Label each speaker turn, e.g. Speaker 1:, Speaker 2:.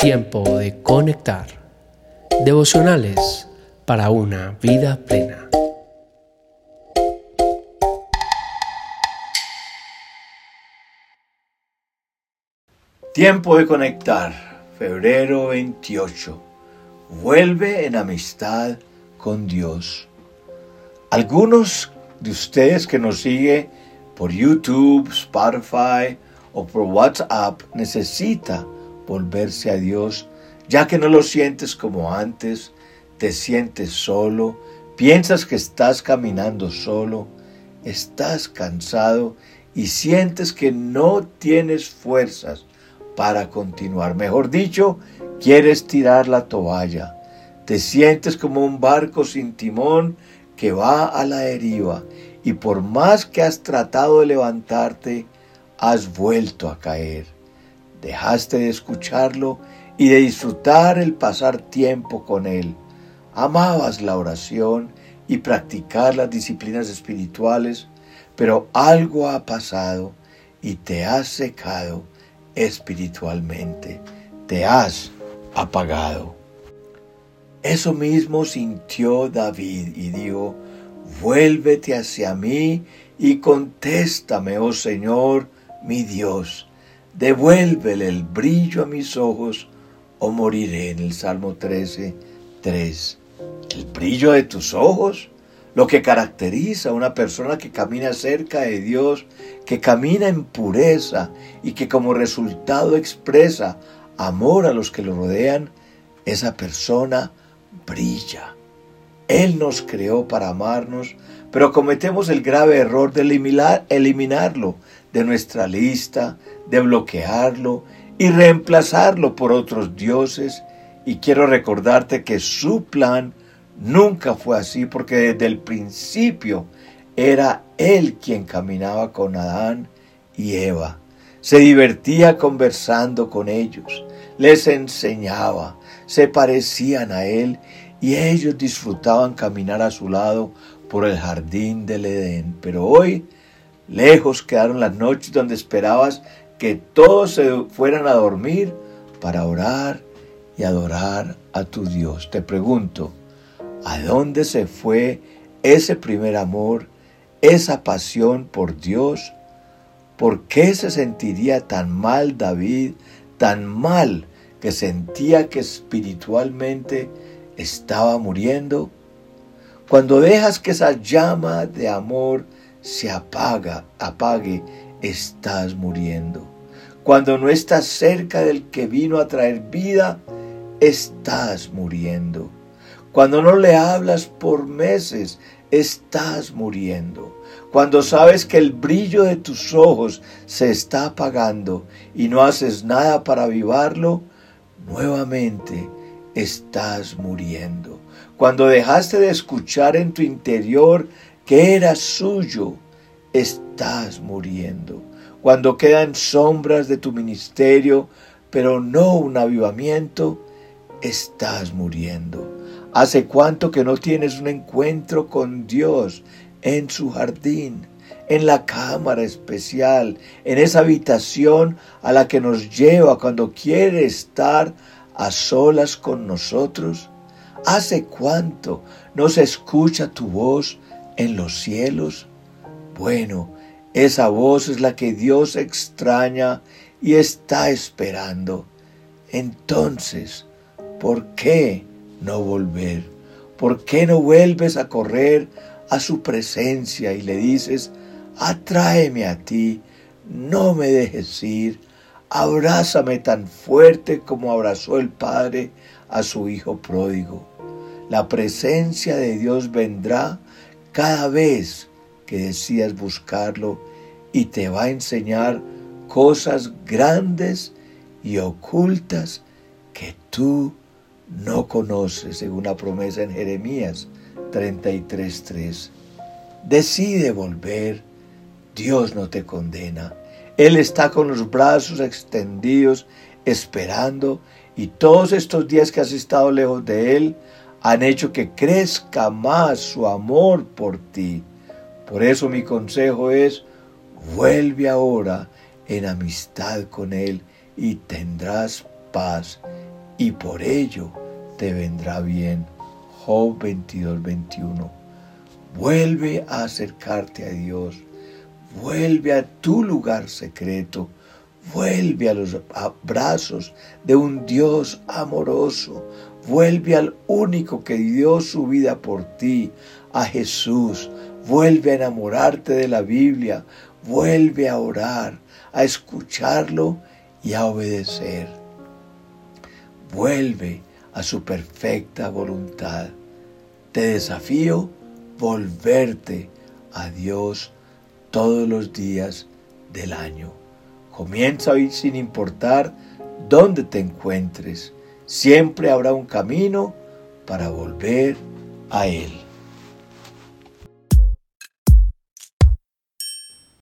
Speaker 1: Tiempo de conectar. Devocionales para una vida plena.
Speaker 2: Tiempo de conectar. Febrero 28. Vuelve en amistad con Dios. Algunos de ustedes que nos siguen por YouTube, Spotify o por WhatsApp necesita volverse a Dios, ya que no lo sientes como antes, te sientes solo, piensas que estás caminando solo, estás cansado y sientes que no tienes fuerzas para continuar. Mejor dicho, quieres tirar la toalla. Te sientes como un barco sin timón que va a la deriva y por más que has tratado de levantarte, has vuelto a caer. Dejaste de escucharlo y de disfrutar el pasar tiempo con él. Amabas la oración y practicar las disciplinas espirituales, pero algo ha pasado y te has secado espiritualmente, te has apagado. Eso mismo sintió David y dijo, vuélvete hacia mí y contéstame, oh Señor, mi Dios. Devuélvele el brillo a mis ojos o moriré en el Salmo 13, 3. El brillo de tus ojos, lo que caracteriza a una persona que camina cerca de Dios, que camina en pureza y que como resultado expresa amor a los que lo rodean, esa persona brilla. Él nos creó para amarnos, pero cometemos el grave error de eliminarlo de nuestra lista, de bloquearlo y reemplazarlo por otros dioses. Y quiero recordarte que su plan nunca fue así, porque desde el principio era Él quien caminaba con Adán y Eva. Se divertía conversando con ellos, les enseñaba, se parecían a Él y ellos disfrutaban caminar a su lado por el jardín del Edén. Pero hoy, lejos quedaron las noches donde esperabas que todos se fueran a dormir para orar y adorar a tu Dios. Te pregunto, ¿a dónde se fue ese primer amor, esa pasión por Dios? ¿Por qué se sentiría tan mal David, tan mal que sentía que espiritualmente estaba muriendo? Cuando dejas que esa llama de amor se apaga, apague, estás muriendo. Cuando no estás cerca del que vino a traer vida, estás muriendo. Cuando no le hablas por meses, estás muriendo. Cuando sabes que el brillo de tus ojos se está apagando y no haces nada para avivarlo, nuevamente estás muriendo. Cuando dejaste de escuchar en tu interior que era suyo, estás muriendo. Cuando quedan sombras de tu ministerio, pero no un avivamiento, estás muriendo. ¿Hace cuánto que no tienes un encuentro con Dios en su jardín, en la cámara especial, en esa habitación a la que nos lleva cuando quiere estar a solas con nosotros? ¿Hace cuánto no se escucha tu voz en los cielos? Bueno, esa voz es la que Dios extraña y está esperando. Entonces, ¿por qué no volver? ¿Por qué no vuelves a correr a su presencia y le dices, atráeme a ti, no me dejes ir, abrázame tan fuerte como abrazó el Padre a su Hijo pródigo? La presencia de Dios vendrá cada vez que decidas buscarlo y te va a enseñar cosas grandes y ocultas que tú no conoces, según la promesa en Jeremías 33.3. Decide volver, Dios no te condena. Él está con los brazos extendidos, esperando, y todos estos días que has estado lejos de Él han hecho que crezca más su amor por ti. Por eso mi consejo es, Vuelve ahora en amistad con Él y tendrás paz y por ello te vendrá bien. Job 22, 21. Vuelve a acercarte a Dios. Vuelve a tu lugar secreto. Vuelve a los brazos de un Dios amoroso. Vuelve al único que dio su vida por ti, a Jesús. Vuelve a enamorarte de la Biblia. Vuelve a orar, a escucharlo y a obedecer. Vuelve a su perfecta voluntad. Te desafío volverte a Dios todos los días del año. Comienza hoy sin importar dónde te encuentres. Siempre habrá un camino para volver a Él.